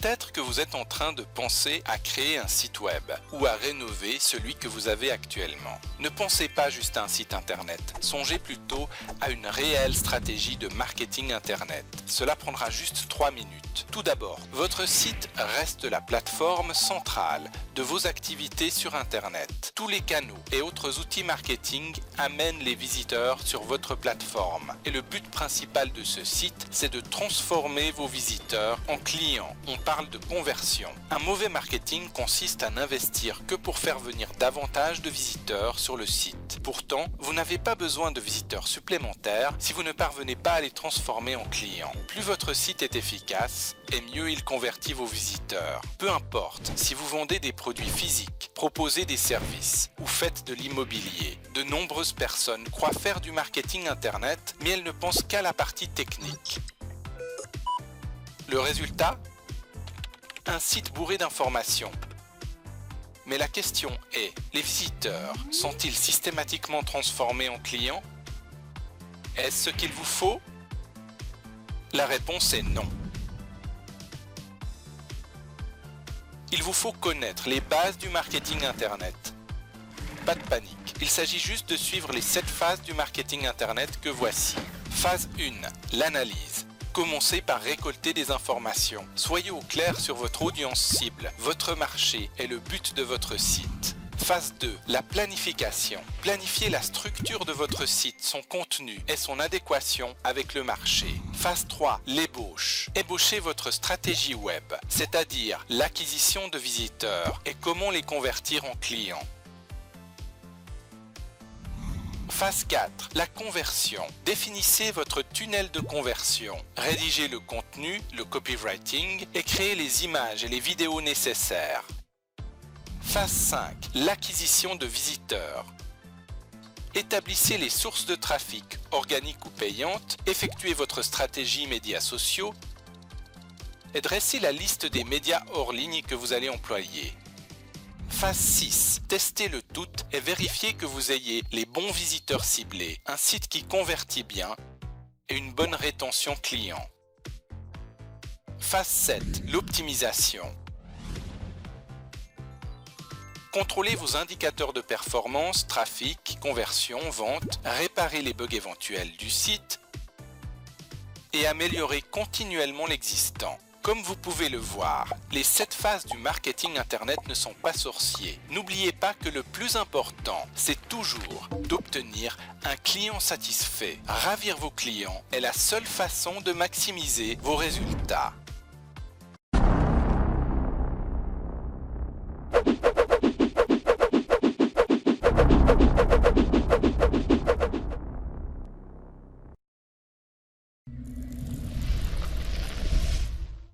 Peut-être que vous êtes en train de penser à créer un site web ou à rénover celui que vous avez actuellement. Ne pensez pas juste à un site internet, songez plutôt à une réelle stratégie de marketing internet. Cela prendra juste 3 minutes. Tout d'abord, votre site reste la plateforme centrale de vos activités sur internet. Tous les canaux et autres outils marketing amènent les visiteurs sur votre plateforme. Et le but principal de ce site, c'est de transformer vos visiteurs en clients parle de conversion. Un mauvais marketing consiste à n'investir que pour faire venir davantage de visiteurs sur le site. Pourtant, vous n'avez pas besoin de visiteurs supplémentaires si vous ne parvenez pas à les transformer en clients. Plus votre site est efficace, et mieux il convertit vos visiteurs. Peu importe si vous vendez des produits physiques, proposez des services ou faites de l'immobilier. De nombreuses personnes croient faire du marketing Internet, mais elles ne pensent qu'à la partie technique. Le résultat? Un site bourré d'informations. Mais la question est, les visiteurs sont-ils systématiquement transformés en clients? Est-ce ce qu'il vous faut? La réponse est non. Il vous faut connaître les bases du marketing Internet. Pas de panique, il s'agit juste de suivre les 7 phases du marketing Internet que voici. Phase 1, l'analyse. Commencez par récolter des informations. Soyez au clair sur votre audience cible, votre marché et le but de votre site. Phase 2, la planification. Planifiez la structure de votre site, son contenu et son adéquation avec le marché. Phase 3, l'ébauche. Ébauchez votre stratégie web, c'est-à-dire l'acquisition de visiteurs et comment les convertir en clients. Phase 4. La conversion. Définissez votre tunnel de conversion. Rédigez le contenu, le copywriting et créez les images et les vidéos nécessaires. Phase 5. L'acquisition de visiteurs. Établissez les sources de trafic, organiques ou payantes, effectuez votre stratégie médias sociaux et dressez la liste des médias hors ligne que vous allez employer. Phase 6. Testez le tout et vérifiez que vous ayez les bons visiteurs ciblés, un site qui convertit bien et une bonne rétention client. Phase 7. L'optimisation. Contrôlez vos indicateurs de performance, trafic, conversion, vente, réparez les bugs éventuels du site et améliorez continuellement l'existant. Comme vous pouvez le voir, les 7 phases du marketing Internet ne sont pas sorciers. N'oubliez pas que le plus important, c'est toujours d'obtenir un client satisfait. Ravir vos clients est la seule façon de maximiser vos résultats.